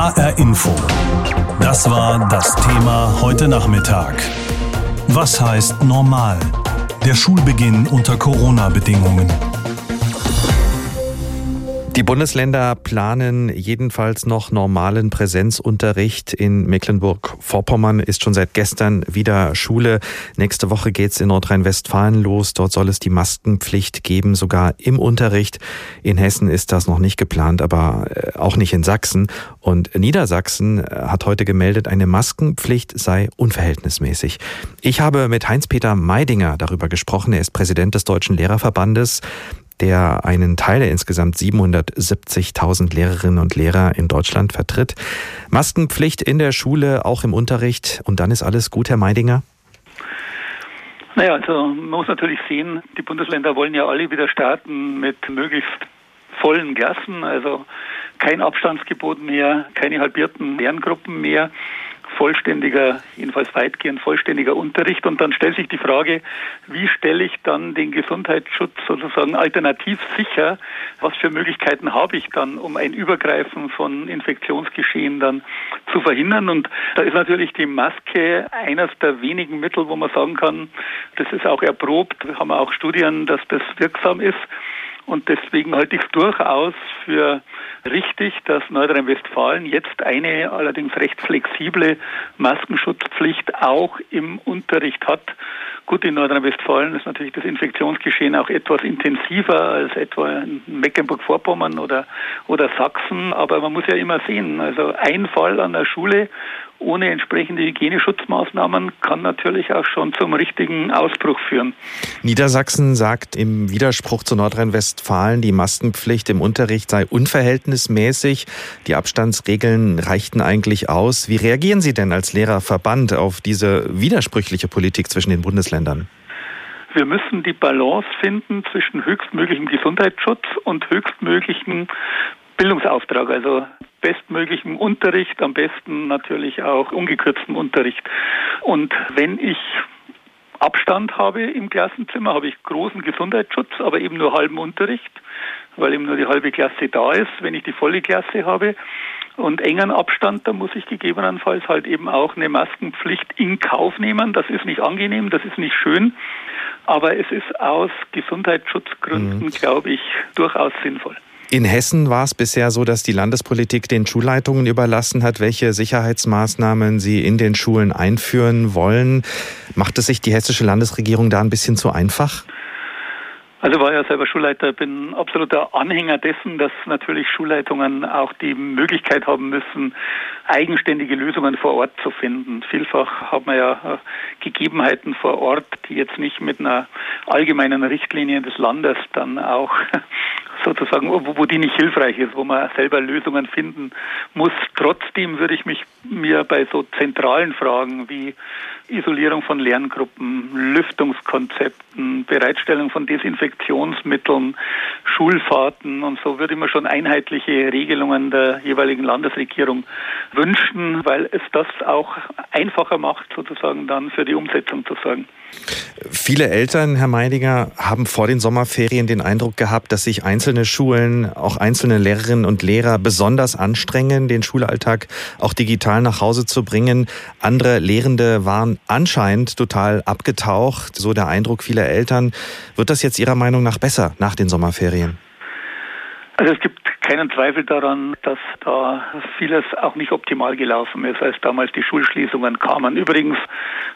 HR Info. Das war das Thema heute Nachmittag. Was heißt normal? Der Schulbeginn unter Corona-Bedingungen. Die Bundesländer planen jedenfalls noch normalen Präsenzunterricht. In Mecklenburg-Vorpommern ist schon seit gestern wieder Schule. Nächste Woche geht's in Nordrhein-Westfalen los. Dort soll es die Maskenpflicht geben, sogar im Unterricht. In Hessen ist das noch nicht geplant, aber äh, auch nicht in Sachsen. Und Niedersachsen äh, hat heute gemeldet, eine Maskenpflicht sei unverhältnismäßig. Ich habe mit Heinz-Peter Meidinger darüber gesprochen. Er ist Präsident des Deutschen Lehrerverbandes der einen Teil der insgesamt 770.000 Lehrerinnen und Lehrer in Deutschland vertritt. Maskenpflicht in der Schule, auch im Unterricht. Und dann ist alles gut, Herr Meidinger? Naja, also man muss natürlich sehen, die Bundesländer wollen ja alle wieder starten mit möglichst vollen Klassen, also kein Abstandsgebot mehr, keine halbierten Lerngruppen mehr vollständiger, jedenfalls weitgehend vollständiger Unterricht. Und dann stellt sich die Frage, wie stelle ich dann den Gesundheitsschutz sozusagen alternativ sicher? Was für Möglichkeiten habe ich dann, um ein Übergreifen von Infektionsgeschehen dann zu verhindern? Und da ist natürlich die Maske eines der wenigen Mittel, wo man sagen kann, das ist auch erprobt. Wir haben auch Studien, dass das wirksam ist. Und deswegen halte ich es durchaus für richtig, dass Nordrhein-Westfalen jetzt eine allerdings recht flexible Maskenschutzpflicht auch im Unterricht hat. Gut, in Nordrhein-Westfalen ist natürlich das Infektionsgeschehen auch etwas intensiver als etwa in Mecklenburg-Vorpommern oder, oder Sachsen. Aber man muss ja immer sehen, also ein Fall an der Schule ohne entsprechende Hygieneschutzmaßnahmen kann natürlich auch schon zum richtigen Ausbruch führen. Niedersachsen sagt im Widerspruch zu Nordrhein-Westfalen, die Maskenpflicht im Unterricht sei unverhältnismäßig. Die Abstandsregeln reichten eigentlich aus. Wie reagieren Sie denn als Lehrerverband auf diese widersprüchliche Politik zwischen den Bundesländern? Wir müssen die Balance finden zwischen höchstmöglichem Gesundheitsschutz und höchstmöglichem Bildungsauftrag, also bestmöglichem Unterricht, am besten natürlich auch ungekürztem Unterricht. Und wenn ich Abstand habe im Klassenzimmer, habe ich großen Gesundheitsschutz, aber eben nur halben Unterricht, weil eben nur die halbe Klasse da ist. Wenn ich die volle Klasse habe und engen Abstand, dann muss ich gegebenenfalls halt eben auch eine Maskenpflicht in Kauf nehmen. Das ist nicht angenehm, das ist nicht schön, aber es ist aus Gesundheitsschutzgründen, mhm. glaube ich, durchaus sinnvoll. In Hessen war es bisher so, dass die Landespolitik den Schulleitungen überlassen hat, welche Sicherheitsmaßnahmen sie in den Schulen einführen wollen. Macht es sich die hessische Landesregierung da ein bisschen zu einfach? Also war ja selber Schulleiter, bin absoluter Anhänger dessen, dass natürlich Schulleitungen auch die Möglichkeit haben müssen, eigenständige Lösungen vor Ort zu finden. Vielfach haben wir ja äh, Gegebenheiten vor Ort, die jetzt nicht mit einer allgemeinen Richtlinie des Landes dann auch sozusagen, wo, wo die nicht hilfreich ist, wo man selber Lösungen finden muss. Trotzdem würde ich mich mir bei so zentralen Fragen wie Isolierung von Lerngruppen, Lüftungskonzepten, Bereitstellung von Desinfektionsmitteln, Schulfahrten und so würde ich mir schon einheitliche Regelungen der jeweiligen Landesregierung wünschen, weil es das auch einfacher macht, sozusagen dann für die Umsetzung zu sorgen. Viele Eltern, Herr Meidinger, haben vor den Sommerferien den Eindruck gehabt, dass sich einzelne Schulen, auch einzelne Lehrerinnen und Lehrer besonders anstrengen, den Schulalltag auch digital nach Hause zu bringen. Andere Lehrende waren anscheinend total abgetaucht, so der Eindruck vieler Eltern. Wird das jetzt Ihrer Meinung nach besser nach den Sommerferien? Also es gibt keinen Zweifel daran, dass da vieles auch nicht optimal gelaufen ist, als damals die Schulschließungen kamen. Übrigens,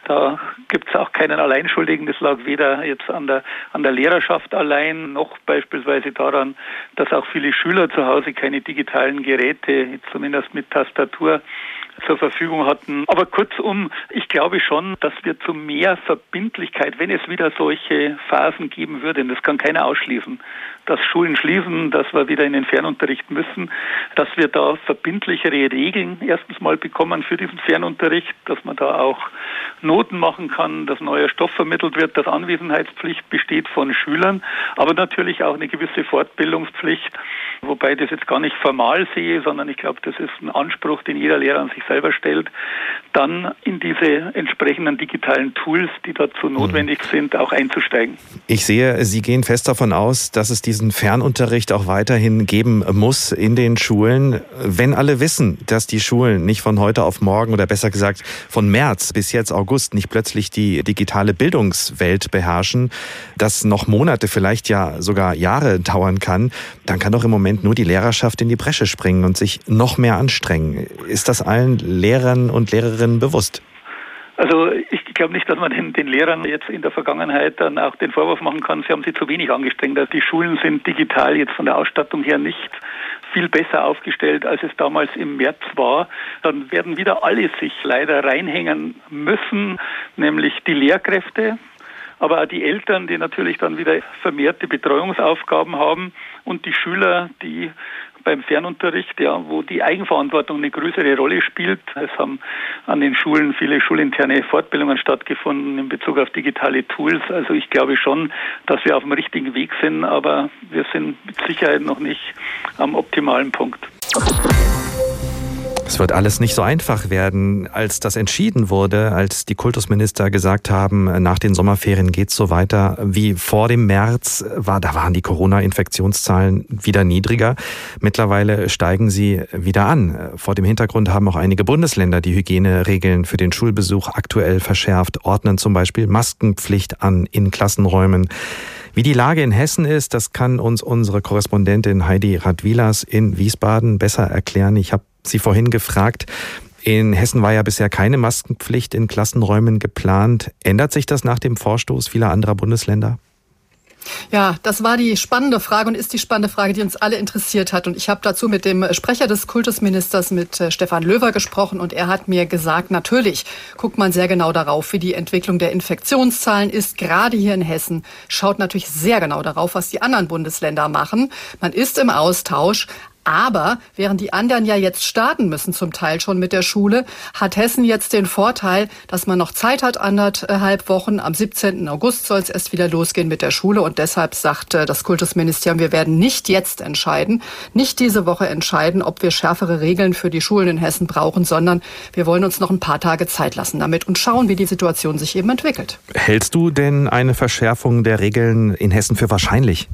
da gibt es auch keinen Alleinschuldigen. Das lag weder jetzt an der, an der Lehrerschaft allein, noch beispielsweise daran, dass auch viele Schüler zu Hause keine digitalen Geräte, zumindest mit Tastatur, zur Verfügung hatten. Aber kurzum, ich glaube schon, dass wir zu mehr Verbindlichkeit, wenn es wieder solche Phasen geben würde, und das kann keiner ausschließen, dass Schulen schließen, dass wir wieder in den Fernunterricht müssen, dass wir da verbindlichere Regeln erstens mal bekommen für diesen Fernunterricht, dass man da auch Noten machen kann, dass neuer Stoff vermittelt wird, dass Anwesenheitspflicht besteht von Schülern, aber natürlich auch eine gewisse Fortbildungspflicht, wobei ich das jetzt gar nicht formal sehe, sondern ich glaube, das ist ein Anspruch, den jeder Lehrer an sich selber stellt, dann in diese entsprechenden digitalen Tools, die dazu notwendig mhm. sind, auch einzusteigen. Ich sehe, Sie gehen fest davon aus, dass es diese diesen Fernunterricht auch weiterhin geben muss in den Schulen. Wenn alle wissen, dass die Schulen nicht von heute auf morgen oder besser gesagt von März bis jetzt August nicht plötzlich die digitale Bildungswelt beherrschen, dass noch Monate, vielleicht ja sogar Jahre dauern kann, dann kann doch im Moment nur die Lehrerschaft in die Bresche springen und sich noch mehr anstrengen. Ist das allen Lehrern und Lehrerinnen bewusst? Also ich glaube nicht, dass man den, den, Lehrern jetzt in der Vergangenheit dann auch den Vorwurf machen kann, sie haben sich zu wenig angestrengt. Also die Schulen sind digital jetzt von der Ausstattung her nicht viel besser aufgestellt, als es damals im März war. Dann werden wieder alle sich leider reinhängen müssen, nämlich die Lehrkräfte, aber auch die Eltern, die natürlich dann wieder vermehrte Betreuungsaufgaben haben und die Schüler, die beim Fernunterricht, ja, wo die Eigenverantwortung eine größere Rolle spielt. Es haben an den Schulen viele schulinterne Fortbildungen stattgefunden in Bezug auf digitale Tools. Also ich glaube schon, dass wir auf dem richtigen Weg sind, aber wir sind mit Sicherheit noch nicht am optimalen Punkt. Es wird alles nicht so einfach werden, als das entschieden wurde, als die Kultusminister gesagt haben, nach den Sommerferien geht's so weiter wie vor dem März, war, da waren die Corona-Infektionszahlen wieder niedriger. Mittlerweile steigen sie wieder an. Vor dem Hintergrund haben auch einige Bundesländer die Hygieneregeln für den Schulbesuch aktuell verschärft, ordnen zum Beispiel Maskenpflicht an in Klassenräumen. Wie die Lage in Hessen ist, das kann uns unsere Korrespondentin Heidi Radwilas in Wiesbaden besser erklären. Ich habe Sie vorhin gefragt. In Hessen war ja bisher keine Maskenpflicht in Klassenräumen geplant. Ändert sich das nach dem Vorstoß vieler anderer Bundesländer? Ja, das war die spannende Frage und ist die spannende Frage, die uns alle interessiert hat. Und ich habe dazu mit dem Sprecher des Kultusministers, mit äh, Stefan Löwer, gesprochen und er hat mir gesagt, natürlich guckt man sehr genau darauf, wie die Entwicklung der Infektionszahlen ist. Gerade hier in Hessen schaut natürlich sehr genau darauf, was die anderen Bundesländer machen. Man ist im Austausch, aber während die anderen ja jetzt starten müssen, zum Teil schon mit der Schule, hat Hessen jetzt den Vorteil, dass man noch Zeit hat, anderthalb Wochen. Am 17. August soll es erst wieder losgehen mit der Schule. Und deshalb sagt das Kultusministerium, wir werden nicht jetzt entscheiden, nicht diese Woche entscheiden, ob wir schärfere Regeln für die Schulen in Hessen brauchen, sondern wir wollen uns noch ein paar Tage Zeit lassen damit und schauen, wie die Situation sich eben entwickelt. Hältst du denn eine Verschärfung der Regeln in Hessen für wahrscheinlich?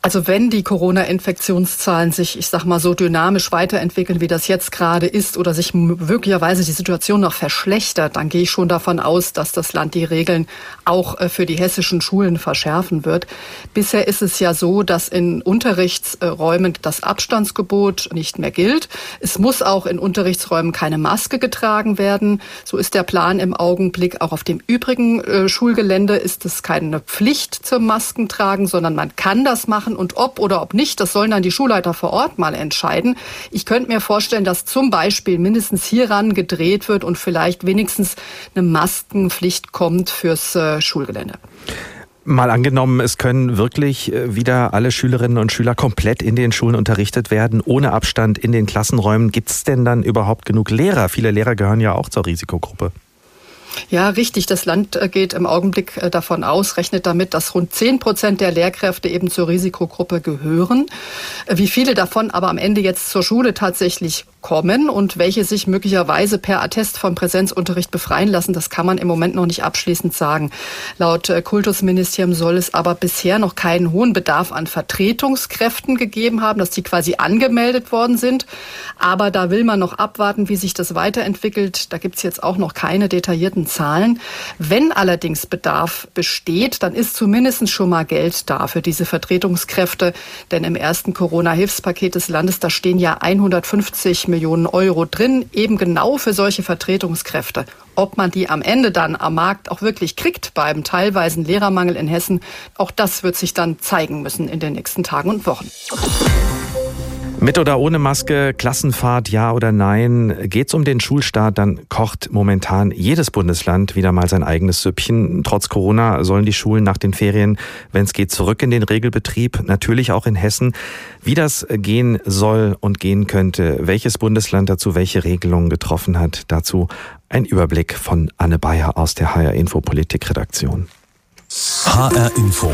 Also wenn die Corona-Infektionszahlen sich, ich sag mal, so dynamisch weiterentwickeln, wie das jetzt gerade ist, oder sich möglicherweise die Situation noch verschlechtert, dann gehe ich schon davon aus, dass das Land die Regeln auch äh, für die hessischen Schulen verschärfen wird. Bisher ist es ja so, dass in Unterrichtsräumen das Abstandsgebot nicht mehr gilt. Es muss auch in Unterrichtsräumen keine Maske getragen werden. So ist der Plan im Augenblick. Auch auf dem übrigen äh, Schulgelände ist es keine Pflicht zum Maskentragen, sondern man kann das machen machen und ob oder ob nicht, das sollen dann die Schulleiter vor Ort mal entscheiden. Ich könnte mir vorstellen, dass zum Beispiel mindestens hieran gedreht wird und vielleicht wenigstens eine Maskenpflicht kommt fürs äh, Schulgelände. Mal angenommen, es können wirklich äh, wieder alle Schülerinnen und Schüler komplett in den Schulen unterrichtet werden, ohne Abstand in den Klassenräumen. Gibt es denn dann überhaupt genug Lehrer? Viele Lehrer gehören ja auch zur Risikogruppe. Ja, richtig. Das Land äh, geht im Augenblick äh, davon aus, rechnet damit, dass rund 10 Prozent der Lehrkräfte eben zur Risikogruppe gehören. Äh, wie viele davon aber am Ende jetzt zur Schule tatsächlich kommen und welche sich möglicherweise per Attest vom Präsenzunterricht befreien lassen, das kann man im Moment noch nicht abschließend sagen. Laut Kultusministerium soll es aber bisher noch keinen hohen Bedarf an Vertretungskräften gegeben haben, dass die quasi angemeldet worden sind. Aber da will man noch abwarten, wie sich das weiterentwickelt. Da gibt es jetzt auch noch keine detaillierten Zahlen. Wenn allerdings Bedarf besteht, dann ist zumindest schon mal Geld da für diese Vertretungskräfte. Denn im ersten Corona-Hilfspaket des Landes, da stehen ja 150 Millionen Euro drin, eben genau für solche Vertretungskräfte. Ob man die am Ende dann am Markt auch wirklich kriegt beim teilweisen Lehrermangel in Hessen, auch das wird sich dann zeigen müssen in den nächsten Tagen und Wochen. Mit oder ohne Maske, Klassenfahrt, ja oder nein, geht's um den Schulstart, dann kocht momentan jedes Bundesland wieder mal sein eigenes Süppchen. Trotz Corona sollen die Schulen nach den Ferien, wenn es geht, zurück in den Regelbetrieb, natürlich auch in Hessen. Wie das gehen soll und gehen könnte, welches Bundesland dazu welche Regelungen getroffen hat, dazu ein Überblick von Anne Bayer aus der HR Info Politik Redaktion. HR Info.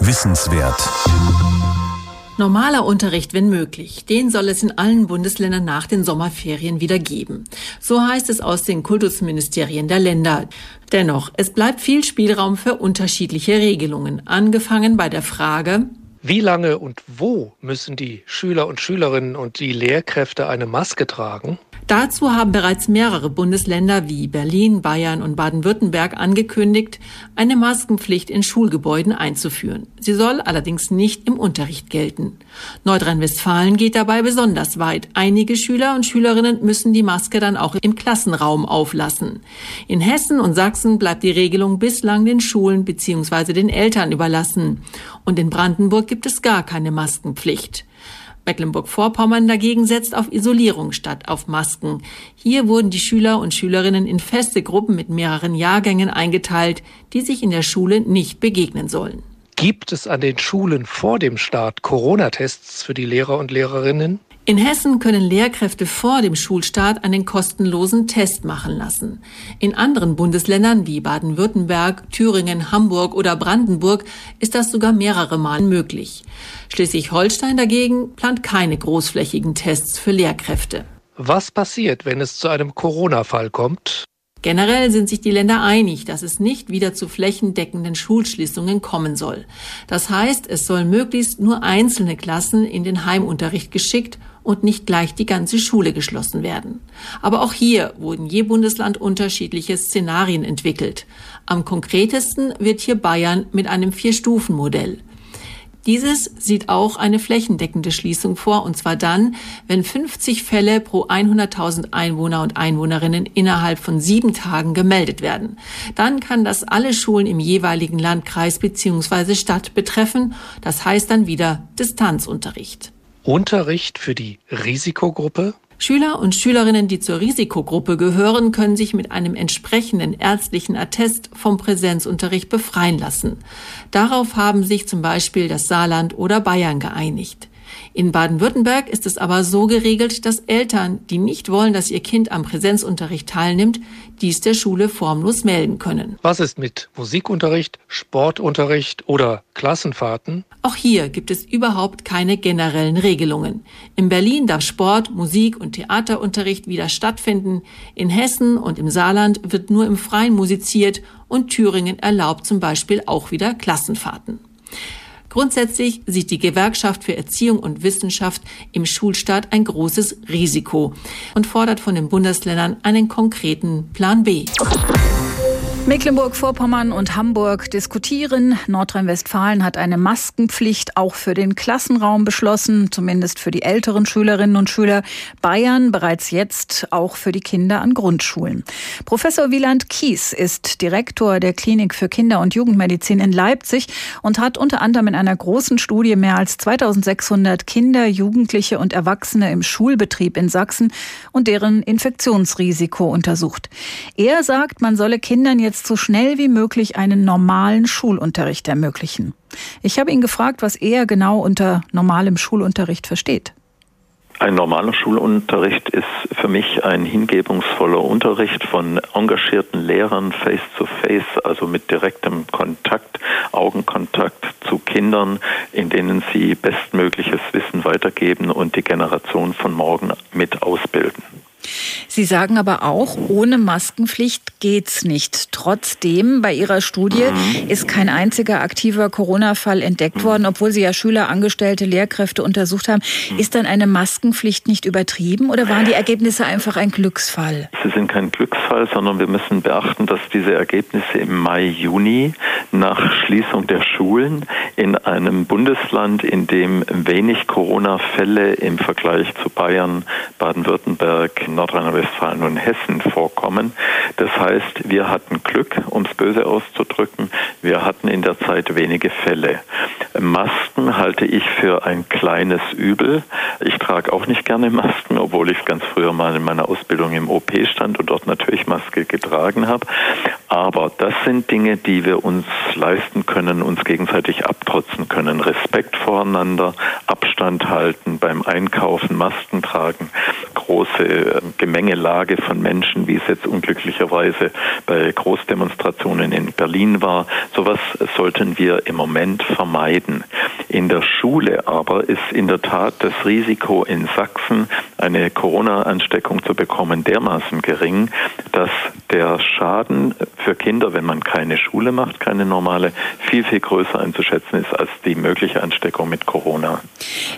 Wissenswert. Normaler Unterricht, wenn möglich, den soll es in allen Bundesländern nach den Sommerferien wieder geben. So heißt es aus den Kultusministerien der Länder. Dennoch, es bleibt viel Spielraum für unterschiedliche Regelungen, angefangen bei der Frage, wie lange und wo müssen die Schüler und Schülerinnen und die Lehrkräfte eine Maske tragen? Dazu haben bereits mehrere Bundesländer wie Berlin, Bayern und Baden-Württemberg angekündigt, eine Maskenpflicht in Schulgebäuden einzuführen. Sie soll allerdings nicht im Unterricht gelten. Nordrhein-Westfalen geht dabei besonders weit. Einige Schüler und Schülerinnen müssen die Maske dann auch im Klassenraum auflassen. In Hessen und Sachsen bleibt die Regelung bislang den Schulen bzw. den Eltern überlassen. Und in Brandenburg gibt es gar keine Maskenpflicht. Mecklenburg-Vorpommern dagegen setzt auf Isolierung statt auf Masken. Hier wurden die Schüler und Schülerinnen in feste Gruppen mit mehreren Jahrgängen eingeteilt, die sich in der Schule nicht begegnen sollen. Gibt es an den Schulen vor dem Start Corona-Tests für die Lehrer und Lehrerinnen? In Hessen können Lehrkräfte vor dem Schulstart einen kostenlosen Test machen lassen. In anderen Bundesländern wie Baden-Württemberg, Thüringen, Hamburg oder Brandenburg ist das sogar mehrere Mal möglich. Schleswig-Holstein dagegen plant keine großflächigen Tests für Lehrkräfte. Was passiert, wenn es zu einem Corona-Fall kommt? Generell sind sich die Länder einig, dass es nicht wieder zu flächendeckenden Schulschließungen kommen soll. Das heißt, es sollen möglichst nur einzelne Klassen in den Heimunterricht geschickt und nicht gleich die ganze Schule geschlossen werden. Aber auch hier wurden je Bundesland unterschiedliche Szenarien entwickelt. Am konkretesten wird hier Bayern mit einem Vier-Stufen-Modell. Dieses sieht auch eine flächendeckende Schließung vor, und zwar dann, wenn 50 Fälle pro 100.000 Einwohner und Einwohnerinnen innerhalb von sieben Tagen gemeldet werden. Dann kann das alle Schulen im jeweiligen Landkreis bzw. Stadt betreffen. Das heißt dann wieder Distanzunterricht. Unterricht für die Risikogruppe? Schüler und Schülerinnen, die zur Risikogruppe gehören, können sich mit einem entsprechenden ärztlichen Attest vom Präsenzunterricht befreien lassen. Darauf haben sich zum Beispiel das Saarland oder Bayern geeinigt. In Baden-Württemberg ist es aber so geregelt, dass Eltern, die nicht wollen, dass ihr Kind am Präsenzunterricht teilnimmt, dies der Schule formlos melden können. Was ist mit Musikunterricht, Sportunterricht oder Klassenfahrten? Auch hier gibt es überhaupt keine generellen Regelungen. In Berlin darf Sport, Musik und Theaterunterricht wieder stattfinden. In Hessen und im Saarland wird nur im Freien musiziert und Thüringen erlaubt zum Beispiel auch wieder Klassenfahrten. Grundsätzlich sieht die Gewerkschaft für Erziehung und Wissenschaft im Schulstaat ein großes Risiko und fordert von den Bundesländern einen konkreten Plan B. Mecklenburg-Vorpommern und Hamburg diskutieren. Nordrhein-Westfalen hat eine Maskenpflicht auch für den Klassenraum beschlossen, zumindest für die älteren Schülerinnen und Schüler. Bayern bereits jetzt auch für die Kinder an Grundschulen. Professor Wieland Kies ist Direktor der Klinik für Kinder- und Jugendmedizin in Leipzig und hat unter anderem in einer großen Studie mehr als 2600 Kinder, Jugendliche und Erwachsene im Schulbetrieb in Sachsen und deren Infektionsrisiko untersucht. Er sagt, man solle Kindern jetzt jetzt so schnell wie möglich einen normalen Schulunterricht ermöglichen. Ich habe ihn gefragt, was er genau unter normalem Schulunterricht versteht. Ein normaler Schulunterricht ist für mich ein hingebungsvoller Unterricht von engagierten Lehrern face to face, also mit direktem Kontakt, Augenkontakt zu Kindern, in denen sie bestmögliches Wissen weitergeben und die Generation von morgen mit ausbilden. Sie sagen aber auch, ohne Maskenpflicht geht's nicht. Trotzdem, bei Ihrer Studie mhm. ist kein einziger aktiver Corona-Fall entdeckt mhm. worden, obwohl Sie ja Schüler, Angestellte, Lehrkräfte untersucht haben. Mhm. Ist dann eine Maskenpflicht nicht übertrieben oder waren die Ergebnisse einfach ein Glücksfall? Sie sind kein Glücksfall, sondern wir müssen beachten, dass diese Ergebnisse im Mai, Juni nach Schließung der Schulen in einem Bundesland, in dem wenig Corona-Fälle im Vergleich zu Bayern, Baden-Württemberg, Nordrhein-Westfalen und Hessen vorkommen. Das heißt, wir hatten Glück, um es böse auszudrücken. Wir hatten in der Zeit wenige Fälle. Masken halte ich für ein kleines Übel. Ich trage auch nicht gerne Masken, obwohl ich ganz früher mal in meiner Ausbildung im OP stand und dort natürlich Maske getragen habe. Aber das sind Dinge, die wir uns leisten können, uns gegenseitig abtrotzen können. Respekt voreinander, Abstand halten beim Einkaufen, Masken tragen, große Gemengelage von Menschen, wie es jetzt unglücklicherweise bei Großdemonstrationen in Berlin war. Sowas sollten wir im Moment vermeiden. In der Schule aber ist in der Tat das Risiko in Sachsen, eine Corona-Ansteckung zu bekommen, dermaßen gering, dass der Schaden für Kinder, wenn man keine Schule macht, keine normale, viel, viel größer einzuschätzen ist als die mögliche Ansteckung mit Corona.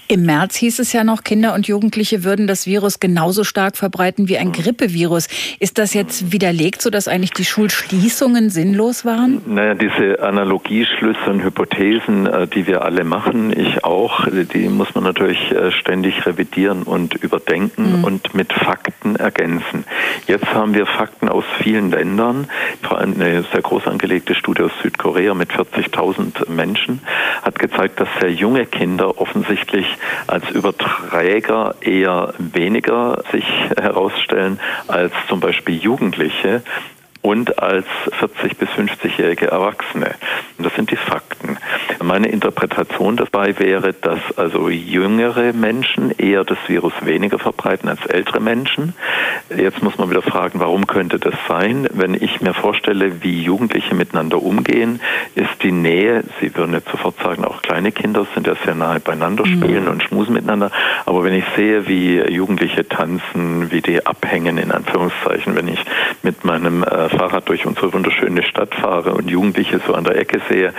Im März hieß es ja noch, Kinder und Jugendliche würden das Virus genauso stark verbreiten wie ein Grippevirus. Ist das jetzt widerlegt, sodass eigentlich die Schulschließungen sinnlos waren? Naja, diese Analogieschlüsse und Hypothesen, äh, die wir alle machen, ich auch, die muss man natürlich äh, ständig revidieren und überdenken mhm. und mit Fakten ergänzen. Jetzt haben wir Fakten aus vielen Ländern, vor allem eine sehr groß angelegte Studie aus Südkorea mit 40.000 Menschen hat gezeigt, dass sehr junge Kinder offensichtlich als Überträger eher weniger sich herausstellen als zum Beispiel Jugendliche und als 40 bis 50-jährige Erwachsene. Das sind die Fakten. Meine Interpretation dabei wäre, dass also jüngere Menschen eher das Virus weniger verbreiten als ältere Menschen. Jetzt muss man wieder fragen, warum könnte das sein? Wenn ich mir vorstelle, wie Jugendliche miteinander umgehen, ist die Nähe, Sie würden jetzt sofort sagen, auch kleine Kinder sind ja sehr nahe beieinander, mhm. spielen mhm. und schmusen miteinander. Aber wenn ich sehe, wie Jugendliche tanzen, wie die abhängen, in Anführungszeichen, wenn ich mit meinem äh, Fahrrad durch unsere wunderschöne Stadt fahre und Jugendliche so an der Ecke sehe,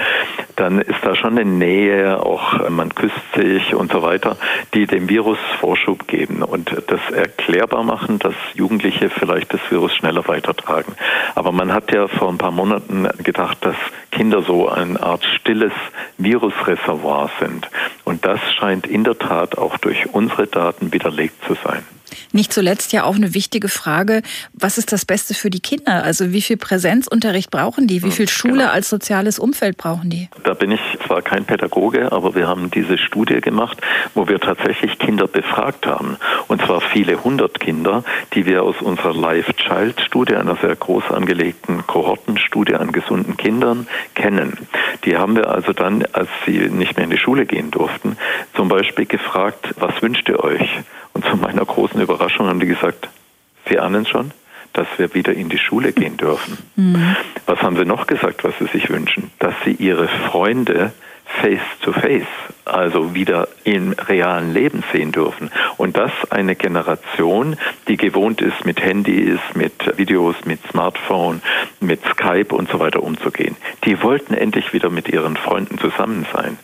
dann ist da schon eine Nähe, auch äh, man küsst sich und so weiter, die dem Virus Vorschub geben und das erklärbar machen, dass Jugendliche vielleicht das Virus schneller weitertragen. Aber man hat ja vor ein paar Monaten gedacht, dass Kinder so eine Art stilles Virusreservoir sind. Und das scheint in der Tat auch durch unsere Daten widerlegt zu sein. Nicht zuletzt ja auch eine wichtige Frage, was ist das Beste für die Kinder? Also wie viel Präsenzunterricht brauchen die? Wie viel Schule genau. als soziales Umfeld brauchen die? Da bin ich zwar kein Pädagoge, aber wir haben diese Studie gemacht, wo wir tatsächlich Kinder befragt haben. Und zwar viele hundert Kinder, die wir aus unserer Life-Child-Studie, einer sehr groß angelegten Kohortenstudie an gesunden Kindern, kennen. Die haben wir also dann, als sie nicht mehr in die Schule gehen durften, zum Beispiel gefragt, was wünscht ihr euch? Und zu meiner großen Überraschung haben die gesagt, Sie ahnen schon, dass wir wieder in die Schule gehen dürfen. Mhm. Was haben sie noch gesagt, was sie sich wünschen? Dass sie ihre Freunde face to face also wieder im realen Leben sehen dürfen. Und das eine Generation, die gewohnt ist, mit Handys, mit Videos, mit Smartphone, mit Skype und so weiter umzugehen. Die wollten endlich wieder mit ihren Freunden zusammen sein.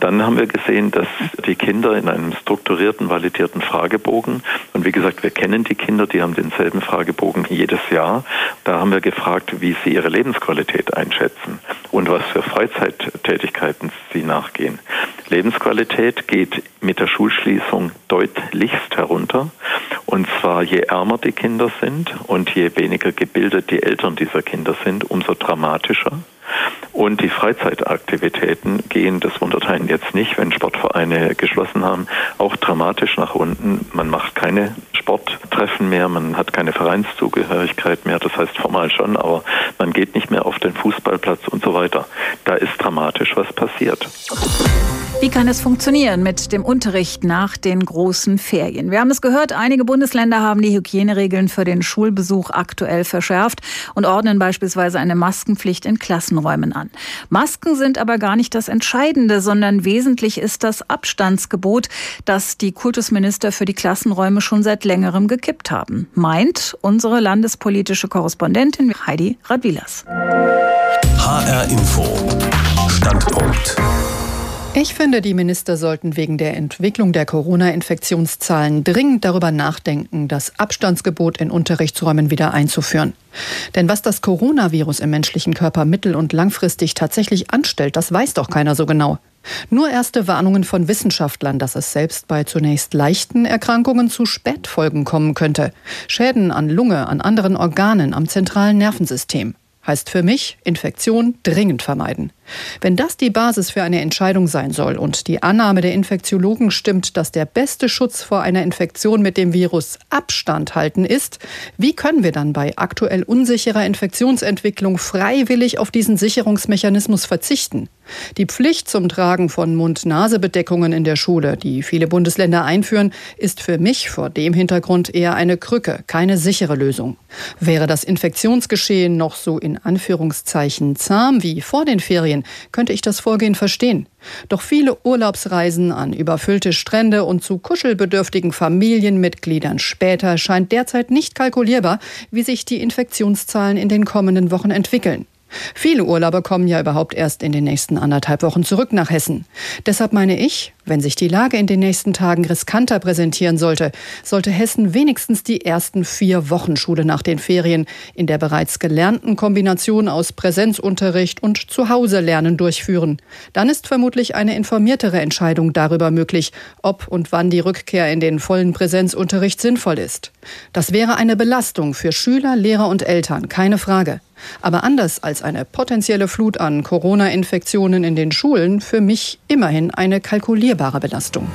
Dann haben wir gesehen, dass die Kinder in einem strukturierten, validierten Fragebogen, und wie gesagt, wir kennen die Kinder, die haben denselben Fragebogen jedes Jahr, da haben wir gefragt, wie sie ihre Lebensqualität einschätzen und was für Freizeittätigkeiten sie nachgehen. Lebensqualität geht mit der Schulschließung deutlichst herunter. Und zwar je ärmer die Kinder sind und je weniger gebildet die Eltern dieser Kinder sind, umso dramatischer. Und die Freizeitaktivitäten gehen, das wundert einen jetzt nicht, wenn Sportvereine geschlossen haben, auch dramatisch nach unten. Man macht keine Sporttreffen mehr, man hat keine Vereinszugehörigkeit mehr, das heißt formal schon, aber man geht nicht mehr auf den Fußballplatz und so weiter. Da ist dramatisch was passiert. Wie kann es funktionieren mit dem Unterricht nach den großen Ferien? Wir haben es gehört, einige Bundesländer haben die Hygieneregeln für den Schulbesuch aktuell verschärft und ordnen beispielsweise eine Maskenpflicht in Klassenräumen an. Masken sind aber gar nicht das Entscheidende, sondern wesentlich ist das Abstandsgebot, das die Kultusminister für die Klassenräume schon seit längerem gekippt haben. Meint unsere landespolitische Korrespondentin Heidi Radwilas. HR Info. Standpunkt. Ich finde, die Minister sollten wegen der Entwicklung der Corona-Infektionszahlen dringend darüber nachdenken, das Abstandsgebot in Unterrichtsräumen wieder einzuführen. Denn was das Coronavirus im menschlichen Körper mittel- und langfristig tatsächlich anstellt, das weiß doch keiner so genau. Nur erste Warnungen von Wissenschaftlern, dass es selbst bei zunächst leichten Erkrankungen zu Spätfolgen kommen könnte. Schäden an Lunge, an anderen Organen, am zentralen Nervensystem. Heißt für mich, Infektion dringend vermeiden. Wenn das die Basis für eine Entscheidung sein soll und die Annahme der Infektiologen stimmt, dass der beste Schutz vor einer Infektion mit dem Virus Abstand halten ist, wie können wir dann bei aktuell unsicherer Infektionsentwicklung freiwillig auf diesen Sicherungsmechanismus verzichten? Die Pflicht zum Tragen von Mund-Nase-Bedeckungen in der Schule, die viele Bundesländer einführen, ist für mich vor dem Hintergrund eher eine Krücke, keine sichere Lösung. Wäre das Infektionsgeschehen noch so in Anführungszeichen zahm wie vor den Ferien, Ferien könnte ich das Vorgehen verstehen. Doch viele Urlaubsreisen an überfüllte Strände und zu kuschelbedürftigen Familienmitgliedern später scheint derzeit nicht kalkulierbar, wie sich die Infektionszahlen in den kommenden Wochen entwickeln. Viele Urlauber kommen ja überhaupt erst in den nächsten anderthalb Wochen zurück nach Hessen. Deshalb meine ich, wenn sich die Lage in den nächsten Tagen riskanter präsentieren sollte, sollte Hessen wenigstens die ersten vier Wochen Schule nach den Ferien in der bereits gelernten Kombination aus Präsenzunterricht und Zuhause-Lernen durchführen. Dann ist vermutlich eine informiertere Entscheidung darüber möglich, ob und wann die Rückkehr in den vollen Präsenzunterricht sinnvoll ist. Das wäre eine Belastung für Schüler, Lehrer und Eltern, keine Frage. Aber anders als eine potenzielle Flut an Corona-Infektionen in den Schulen für mich immerhin eine kalkulierbare Belastung.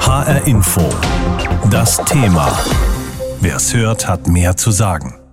HR Info. Das Thema. Wer es hört, hat mehr zu sagen.